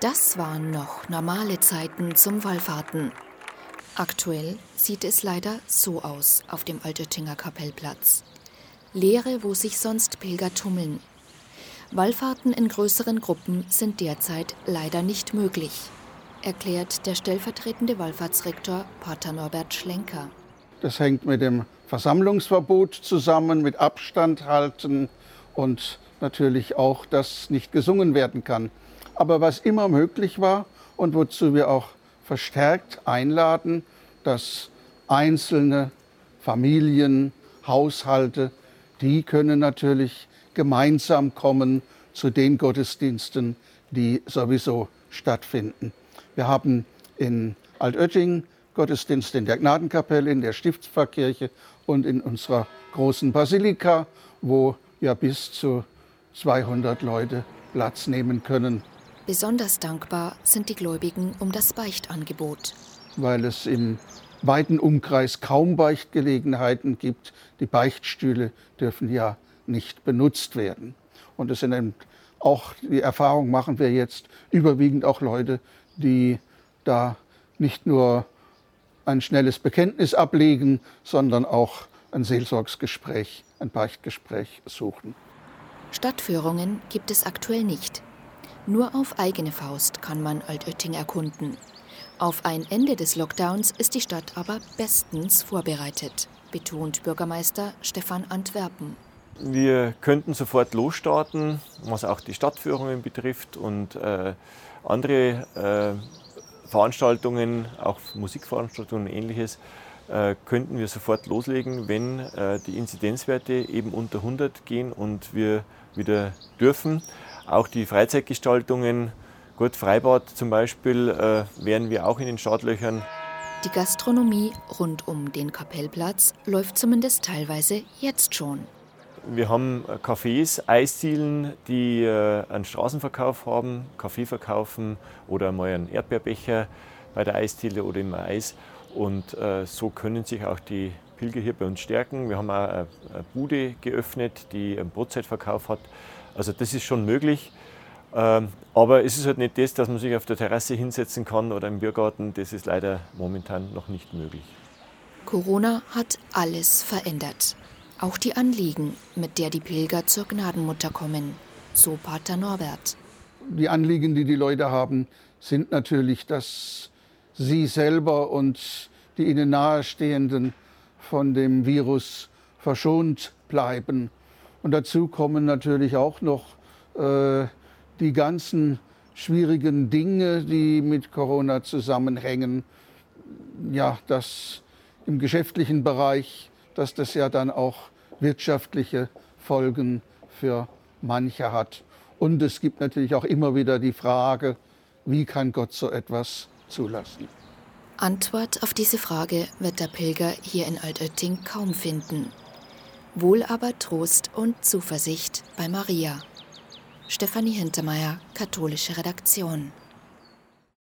Das waren noch normale Zeiten zum Wallfahrten. Aktuell sieht es leider so aus auf dem Altöttinger Kapellplatz. Leere, wo sich sonst Pilger tummeln. Wallfahrten in größeren Gruppen sind derzeit leider nicht möglich, erklärt der stellvertretende Wallfahrtsrektor Pater Norbert Schlenker. Das hängt mit dem Versammlungsverbot zusammen, mit Abstand halten und natürlich auch, dass nicht gesungen werden kann. Aber was immer möglich war und wozu wir auch verstärkt einladen, dass einzelne Familien, Haushalte, die können natürlich gemeinsam kommen zu den Gottesdiensten, die sowieso stattfinden. Wir haben in Altötting Gottesdienste in der Gnadenkapelle, in der Stiftspfarrkirche und in unserer großen Basilika, wo ja bis zu 200 Leute Platz nehmen können. Besonders dankbar sind die Gläubigen um das Beichtangebot. Weil es im weiten Umkreis kaum Beichtgelegenheiten gibt. Die Beichtstühle dürfen ja nicht benutzt werden. Und es sind auch, die Erfahrung machen wir jetzt, überwiegend auch Leute, die da nicht nur ein schnelles Bekenntnis ablegen, sondern auch ein Seelsorgsgespräch, ein Beichtgespräch suchen. Stadtführungen gibt es aktuell nicht. Nur auf eigene Faust kann man Altötting erkunden. Auf ein Ende des Lockdowns ist die Stadt aber bestens vorbereitet, betont Bürgermeister Stefan Antwerpen. Wir könnten sofort losstarten, was auch die Stadtführungen betrifft und äh, andere äh, Veranstaltungen, auch Musikveranstaltungen und ähnliches, äh, könnten wir sofort loslegen, wenn äh, die Inzidenzwerte eben unter 100 gehen und wir wieder dürfen. Auch die Freizeitgestaltungen, gut, Freibad zum Beispiel, äh, wären wir auch in den Startlöchern. Die Gastronomie rund um den Kapellplatz läuft zumindest teilweise jetzt schon. Wir haben Cafés, Eisdielen, die äh, einen Straßenverkauf haben, Kaffee verkaufen oder mal einen Erdbeerbecher bei der Eisdiele oder im Eis. Und äh, so können sich auch die Pilger hier bei uns stärken. Wir haben auch eine Bude geöffnet, die einen Brotzeitverkauf hat. Also das ist schon möglich. Ähm, aber es ist halt nicht das, dass man sich auf der Terrasse hinsetzen kann oder im Biergarten. Das ist leider momentan noch nicht möglich. Corona hat alles verändert. Auch die Anliegen, mit der die Pilger zur Gnadenmutter kommen. So Pater Norbert. Die Anliegen, die die Leute haben, sind natürlich, dass sie selber und die ihnen nahestehenden von dem Virus verschont bleiben und dazu kommen natürlich auch noch äh, die ganzen schwierigen Dinge, die mit Corona zusammenhängen. Ja, dass im geschäftlichen Bereich, dass das ja dann auch wirtschaftliche Folgen für manche hat. Und es gibt natürlich auch immer wieder die Frage, wie kann Gott so etwas zulassen? Antwort auf diese Frage wird der Pilger hier in Altötting kaum finden wohl aber Trost und Zuversicht bei Maria. Stefanie Hintermeier, katholische Redaktion.